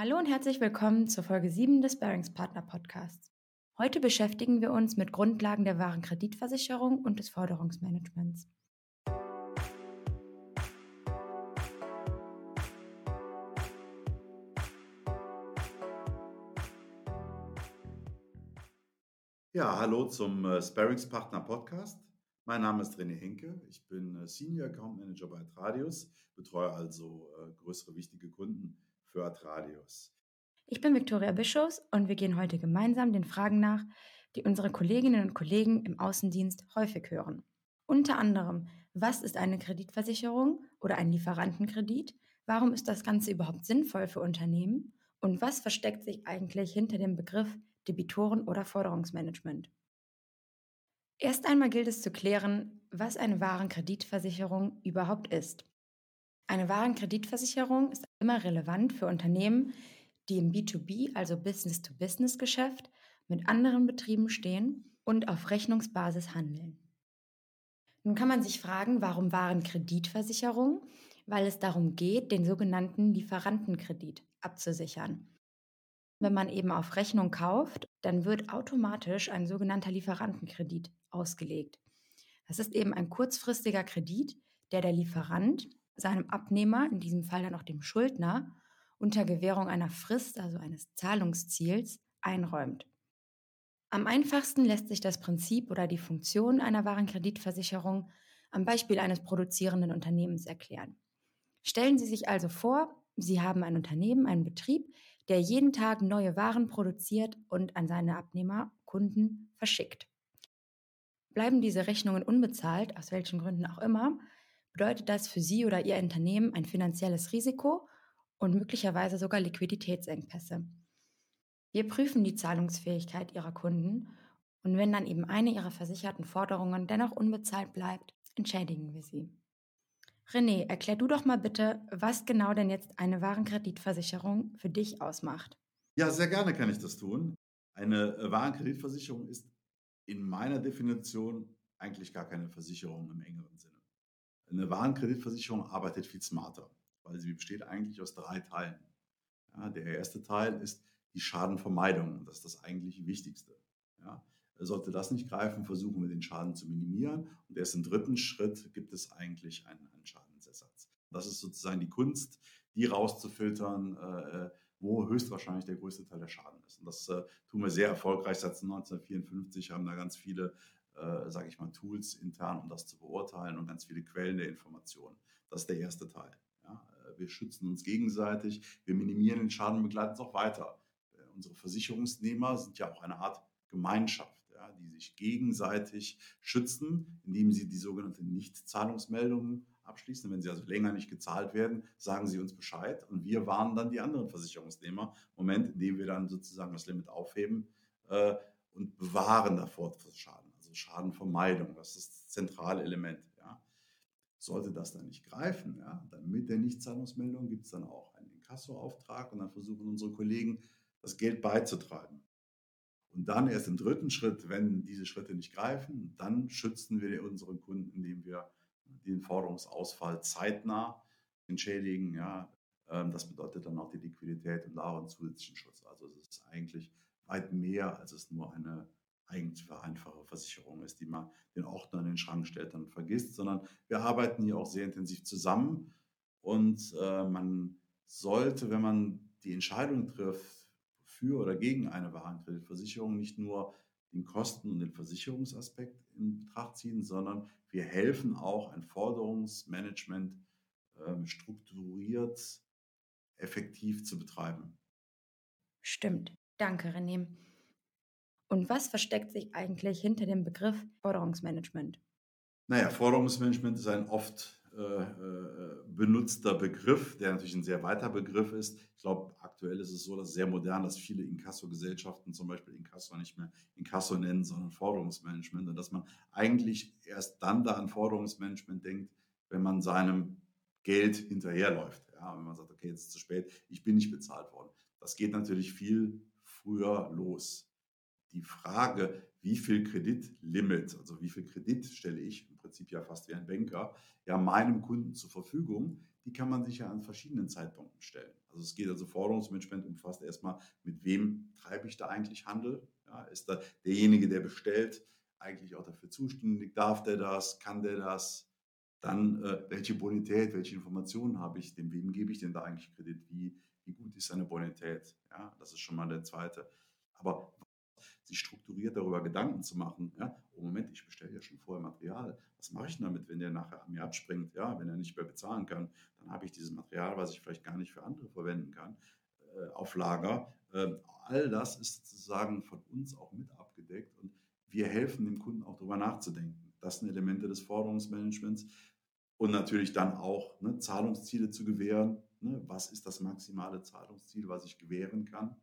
Hallo und herzlich willkommen zur Folge 7 des Bearingspartner Podcasts. Heute beschäftigen wir uns mit Grundlagen der wahren Kreditversicherung und des Forderungsmanagements. Ja, hallo zum äh, Sparringspartner Podcast. Mein Name ist René Henke. Ich bin äh, Senior Account Manager bei Atradius, betreue also äh, größere wichtige Kunden für Atradius. Ich bin Viktoria Bischofs und wir gehen heute gemeinsam den Fragen nach, die unsere Kolleginnen und Kollegen im Außendienst häufig hören. Unter anderem, was ist eine Kreditversicherung oder ein Lieferantenkredit? Warum ist das Ganze überhaupt sinnvoll für Unternehmen? Und was versteckt sich eigentlich hinter dem Begriff Debitoren- oder Forderungsmanagement? Erst einmal gilt es zu klären, was eine Warenkreditversicherung überhaupt ist. Eine Warenkreditversicherung ist immer relevant für Unternehmen, die im B2B, also Business-to-Business-Geschäft, mit anderen Betrieben stehen und auf Rechnungsbasis handeln. Nun kann man sich fragen, warum Warenkreditversicherung? Weil es darum geht, den sogenannten Lieferantenkredit abzusichern. Wenn man eben auf Rechnung kauft, dann wird automatisch ein sogenannter Lieferantenkredit ausgelegt. Das ist eben ein kurzfristiger Kredit, der der Lieferant seinem Abnehmer, in diesem Fall dann auch dem Schuldner, unter Gewährung einer Frist, also eines Zahlungsziels, einräumt. Am einfachsten lässt sich das Prinzip oder die Funktion einer Warenkreditversicherung am Beispiel eines produzierenden Unternehmens erklären. Stellen Sie sich also vor, Sie haben ein Unternehmen, einen Betrieb, der jeden Tag neue Waren produziert und an seine Abnehmer, Kunden verschickt. Bleiben diese Rechnungen unbezahlt, aus welchen Gründen auch immer, bedeutet das für Sie oder Ihr Unternehmen ein finanzielles Risiko und möglicherweise sogar Liquiditätsengpässe. Wir prüfen die Zahlungsfähigkeit Ihrer Kunden und wenn dann eben eine Ihrer versicherten Forderungen dennoch unbezahlt bleibt, entschädigen wir sie. René, erklär du doch mal bitte, was genau denn jetzt eine Warenkreditversicherung für dich ausmacht. Ja, sehr gerne kann ich das tun. Eine äh, Warenkreditversicherung ist in meiner Definition eigentlich gar keine Versicherung im engeren Sinne. Eine Warenkreditversicherung arbeitet viel smarter, weil sie besteht eigentlich aus drei Teilen. Ja, der erste Teil ist die Schadenvermeidung. Das ist das eigentlich Wichtigste. Ja, sollte das nicht greifen, versuchen wir den Schaden zu minimieren. Und erst im dritten Schritt gibt es eigentlich einen, einen Schadensersatz. Das ist sozusagen die Kunst, die rauszufiltern, äh, wo höchstwahrscheinlich der größte Teil der Schaden ist. Und das äh, tun wir sehr erfolgreich seit 1954, haben da ganz viele äh, sage ich mal, Tools intern, um das zu beurteilen und ganz viele Quellen der Informationen. Das ist der erste Teil. Ja, äh, wir schützen uns gegenseitig, wir minimieren den Schaden und begleiten es auch weiter. Äh, unsere Versicherungsnehmer sind ja auch eine Art Gemeinschaft, ja, die sich gegenseitig schützen, indem sie die sogenannte Nichtzahlungsmeldung abschließen. Wenn sie also länger nicht gezahlt werden, sagen sie uns Bescheid und wir warnen dann die anderen Versicherungsnehmer. Moment, in dem wir dann sozusagen das Limit aufheben äh, und bewahren davor Schaden Schadenvermeidung. Das ist das zentrale Element. Ja. Sollte das dann nicht greifen, ja, dann mit der Nichtzahlungsmeldung gibt es dann auch einen Inkassoauftrag und dann versuchen unsere Kollegen, das Geld beizutreiben. Und dann erst im dritten Schritt, wenn diese Schritte nicht greifen, dann schützen wir unseren Kunden, indem wir den Forderungsausfall zeitnah entschädigen. Ja. Ähm, das bedeutet dann auch die Liquidität und daren zusätzlichen Schutz. Also es ist eigentlich weit mehr, als es nur eine eigentlich für einfache Versicherung ist, die man den Ordner in den Schrank stellt und vergisst, sondern wir arbeiten hier auch sehr intensiv zusammen und äh, man sollte, wenn man die Entscheidung trifft für oder gegen eine Warenkreditversicherung, nicht nur den Kosten- und den Versicherungsaspekt in Betracht ziehen, sondern wir helfen auch ein Forderungsmanagement äh, strukturiert, effektiv zu betreiben. Stimmt. Danke, René. Und was versteckt sich eigentlich hinter dem Begriff Forderungsmanagement? Naja, Forderungsmanagement ist ein oft äh, äh, benutzter Begriff, der natürlich ein sehr weiter Begriff ist. Ich glaube, aktuell ist es so, dass sehr modern, dass viele Inkasso-Gesellschaften zum Beispiel Inkasso nicht mehr Inkasso nennen, sondern Forderungsmanagement. Und dass man eigentlich erst dann da an Forderungsmanagement denkt, wenn man seinem Geld hinterherläuft. Ja, wenn man sagt, okay, jetzt ist es zu spät, ich bin nicht bezahlt worden. Das geht natürlich viel früher los die Frage, wie viel Kreditlimit, also wie viel Kredit stelle ich im Prinzip ja fast wie ein Banker, ja meinem Kunden zur Verfügung, die kann man sich ja an verschiedenen Zeitpunkten stellen. Also es geht also Forderungsmanagement umfasst erstmal, mit wem treibe ich da eigentlich Handel? Ja, ist da derjenige, der bestellt, eigentlich auch dafür zuständig? Darf der das? Kann der das? Dann, äh, welche Bonität, welche Informationen habe ich? Dem wem gebe ich denn da eigentlich Kredit? Wie, wie gut ist seine Bonität? Ja, das ist schon mal der zweite. Aber sich strukturiert darüber Gedanken zu machen. Ja, oh Moment, ich bestelle ja schon vorher Material. Was mache ich damit, wenn der nachher an mir abspringt? Ja, wenn er nicht mehr bezahlen kann, dann habe ich dieses Material, was ich vielleicht gar nicht für andere verwenden kann, äh, auf Lager. Äh, all das ist sozusagen von uns auch mit abgedeckt und wir helfen dem Kunden auch darüber nachzudenken. Das sind Elemente des Forderungsmanagements und natürlich dann auch ne, Zahlungsziele zu gewähren. Ne, was ist das maximale Zahlungsziel, was ich gewähren kann?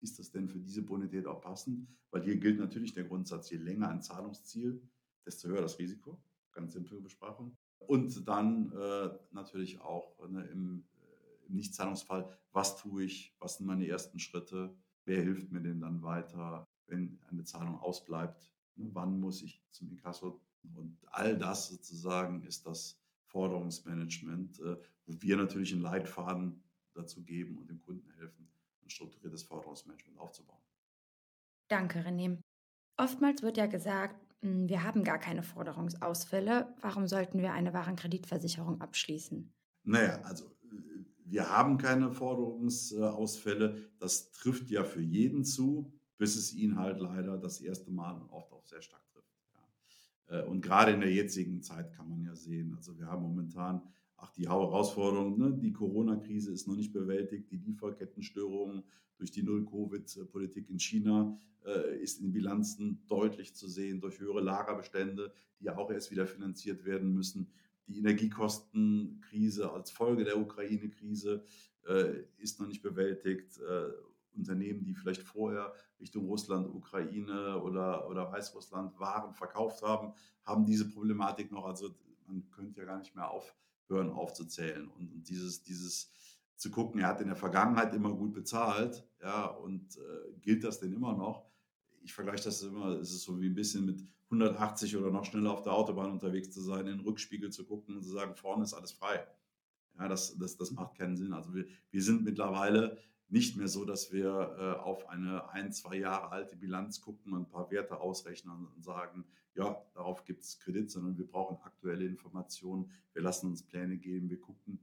Ist das denn für diese Bonität auch passend? Weil hier gilt natürlich der Grundsatz, je länger ein Zahlungsziel, desto höher das Risiko. Ganz simple Besprachung. Und dann äh, natürlich auch ne, im, äh, im Nichtzahlungsfall, was tue ich, was sind meine ersten Schritte, wer hilft mir denn dann weiter, wenn eine Zahlung ausbleibt, ne, wann muss ich zum Inkasso. Und all das sozusagen ist das Forderungsmanagement, äh, wo wir natürlich einen Leitfaden dazu geben und dem Kunden helfen, strukturiertes Forderungsmanagement aufzubauen. Danke, René. Oftmals wird ja gesagt, hm, wir haben gar keine Forderungsausfälle. Warum sollten wir eine Warenkreditversicherung abschließen? Naja, also wir haben keine Forderungsausfälle. Das trifft ja für jeden zu, bis es ihn halt leider das erste Mal und oft auch sehr stark trifft. Ja. Äh, und gerade in der jetzigen Zeit kann man ja sehen, also wir haben momentan ach, die Herausforderung, ne? die Corona-Krise ist noch nicht bewältigt, die Lieferkettenstörungen durch die Null-Covid-Politik in China äh, ist in den Bilanzen deutlich zu sehen durch höhere Lagerbestände, die ja auch erst wieder finanziert werden müssen. Die Energiekostenkrise als Folge der Ukraine-Krise äh, ist noch nicht bewältigt. Äh, Unternehmen, die vielleicht vorher Richtung Russland, Ukraine oder, oder Weißrussland Waren verkauft haben, haben diese Problematik noch. Also man könnte ja gar nicht mehr auf, hören aufzuzählen. Und, und, dieses, dieses zu gucken, er hat in der Vergangenheit immer gut bezahlt, ja, und äh, gilt das denn immer noch? Ich vergleiche das immer, es ist so wie ein bisschen mit 180 oder noch schneller auf der Autobahn unterwegs zu sein, in den Rückspiegel zu gucken und zu sagen, vorne ist alles frei. Ja, das, das, das macht keinen Sinn. Also wir, wir sind mittlerweile nicht mehr so, dass wir äh, auf eine ein, zwei Jahre alte Bilanz gucken und ein paar Werte ausrechnen und sagen, ja, darauf gibt es Kredit, sondern wir brauchen aktuelle Informationen. Wir lassen uns Pläne geben, wir gucken,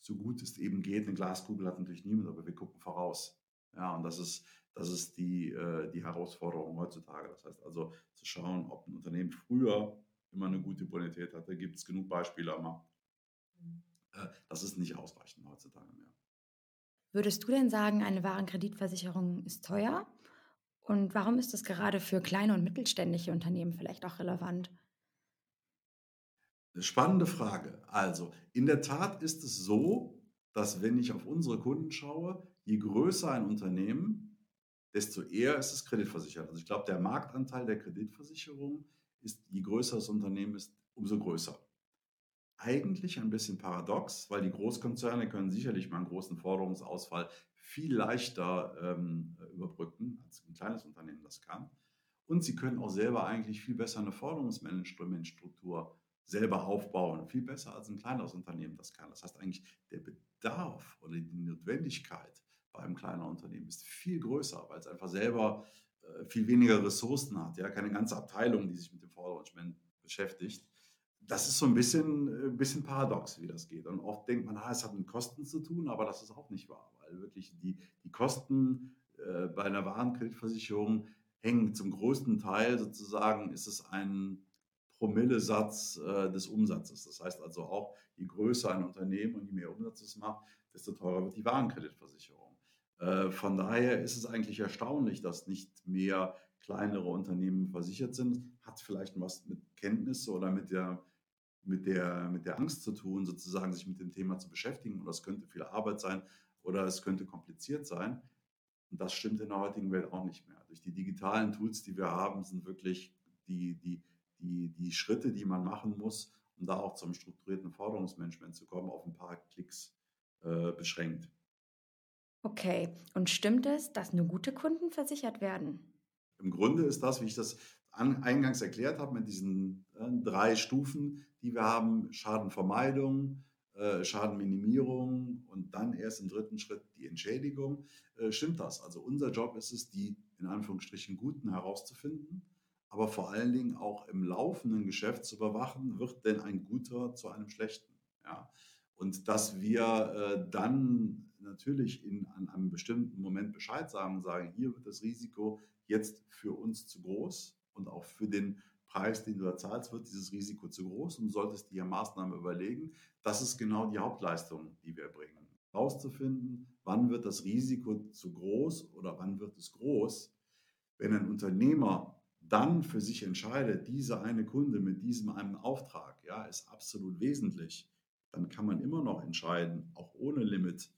so gut es eben geht. Eine Glaskugel hat natürlich niemand, aber wir gucken voraus. Ja, und das ist, das ist die, äh, die Herausforderung heutzutage. Das heißt also zu schauen, ob ein Unternehmen früher immer eine gute Bonität hatte. Da gibt es genug Beispiele am Markt. Äh, das ist nicht ausreichend heutzutage mehr. Würdest du denn sagen, eine Warenkreditversicherung ist teuer? Und warum ist das gerade für kleine und mittelständische Unternehmen vielleicht auch relevant? Spannende Frage. Also, in der Tat ist es so, dass wenn ich auf unsere Kunden schaue, je größer ein Unternehmen, desto eher ist es kreditversichert. Also ich glaube, der Marktanteil der Kreditversicherung ist, je größer das Unternehmen ist, umso größer eigentlich ein bisschen paradox, weil die Großkonzerne können sicherlich mal einen großen Forderungsausfall viel leichter ähm, überbrücken, als ein kleines Unternehmen das kann. Und sie können auch selber eigentlich viel besser eine Forderungsmanagementstruktur selber aufbauen, viel besser als ein kleineres Unternehmen das kann. Das heißt eigentlich, der Bedarf oder die Notwendigkeit bei einem kleineren Unternehmen ist viel größer, weil es einfach selber äh, viel weniger Ressourcen hat, ja, keine ganze Abteilung, die sich mit dem Forderungsmanagement beschäftigt das ist so ein bisschen, ein äh, bisschen paradox, wie das geht. Und oft denkt man, ah, es hat mit Kosten zu tun, aber das ist auch nicht wahr, weil wirklich die, die Kosten äh, bei einer Warenkreditversicherung hängen zum größten Teil sozusagen, ist es ein Promillesatz äh, des Umsatzes. Das heißt also auch, je größer ein Unternehmen und je mehr Umsatz es macht, desto teurer wird die Warenkreditversicherung. Äh, von daher ist es eigentlich erstaunlich, dass nicht mehr kleinere Unternehmen versichert sind. Hat vielleicht was mit Kenntnisse oder mit der mit der, mit der Angst zu tun, sozusagen sich mit dem Thema zu beschäftigen. Und das könnte viel Arbeit sein oder es könnte kompliziert sein. Und das stimmt in der heutigen Welt auch nicht mehr. Durch die digitalen Tools, die wir haben, sind wirklich die, die, die, die Schritte, die man machen muss, um da auch zum strukturierten Forderungsmanagement zu kommen, auf ein paar Klicks äh, beschränkt. Okay, und stimmt es, dass nur gute Kunden versichert werden? Im Grunde ist das, wie ich das eingangs erklärt habe, mit diesen äh, drei Stufen, die wir haben, Schadenvermeidung, äh, Schadenminimierung und dann erst im dritten Schritt die Entschädigung, äh, stimmt das. Also unser Job ist es, die in Anführungsstrichen Guten herauszufinden, aber vor allen Dingen auch im laufenden Geschäft zu überwachen, wird denn ein Guter zu einem Schlechten. Ja? Und dass wir äh, dann natürlich in, an einem bestimmten Moment Bescheid sagen und sagen, hier wird das Risiko jetzt für uns zu groß und auch für den Preis, den du da zahlst, wird dieses Risiko zu groß und du solltest dir Maßnahmen überlegen. Das ist genau die Hauptleistung, die wir bringen. Herauszufinden, wann wird das Risiko zu groß oder wann wird es groß. Wenn ein Unternehmer dann für sich entscheidet, dieser eine Kunde mit diesem einen Auftrag, ja, ist absolut wesentlich, dann kann man immer noch entscheiden, auch ohne Limit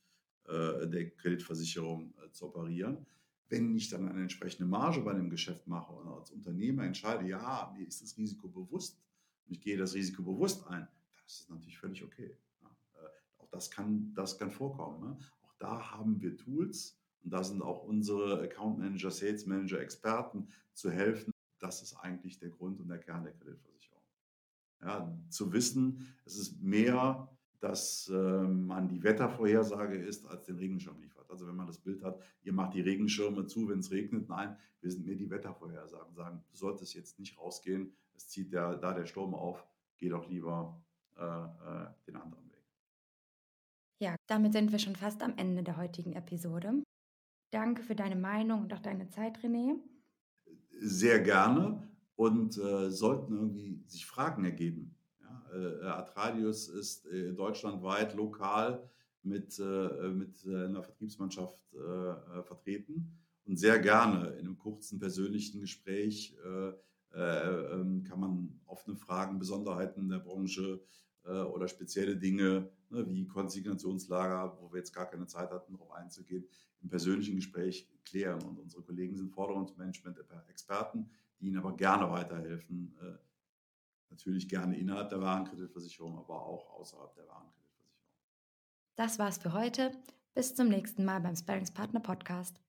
äh, der Kreditversicherung äh, zu operieren. Wenn ich dann eine entsprechende Marge bei dem Geschäft mache und als Unternehmer entscheide, ja, mir ist das Risiko bewusst und ich gehe das Risiko bewusst ein, dann ist das natürlich völlig okay. Ja, äh, auch das kann, das kann vorkommen. Ne? Auch da haben wir Tools und da sind auch unsere Account Manager, Sales Manager, Experten zu helfen. Das ist eigentlich der Grund und der Kern der Kreditversicherung. Ja, zu wissen, es ist mehr dass äh, man die Wettervorhersage ist, als den Regenschirm liefert. Also wenn man das Bild hat, ihr macht die Regenschirme zu, wenn es regnet. Nein, wir sind mehr die Wettervorhersagen. Sagen, du solltest jetzt nicht rausgehen, es zieht der, da der Sturm auf, geh doch lieber äh, äh, den anderen Weg. Ja, damit sind wir schon fast am Ende der heutigen Episode. Danke für deine Meinung und auch deine Zeit, René. Sehr gerne und äh, sollten irgendwie sich Fragen ergeben Atradius ist äh, deutschlandweit lokal mit, äh, mit einer Vertriebsmannschaft vertreten und sehr gerne in einem kurzen persönlichen Gespräch ähm, kann man offene Fragen, Besonderheiten der Branche oder spezielle Dinge ne, wie Konsignationslager, wo wir jetzt gar keine Zeit hatten, darauf einzugehen, im persönlichen Gespräch klären. Und unsere Kollegen sind Forderungsmanagement-Experten, die Ihnen aber gerne weiterhelfen, Natürlich gerne innerhalb der Warenkreditversicherung, aber auch außerhalb der Warenkreditversicherung. Das war's für heute. Bis zum nächsten Mal beim Sparringspartner Podcast.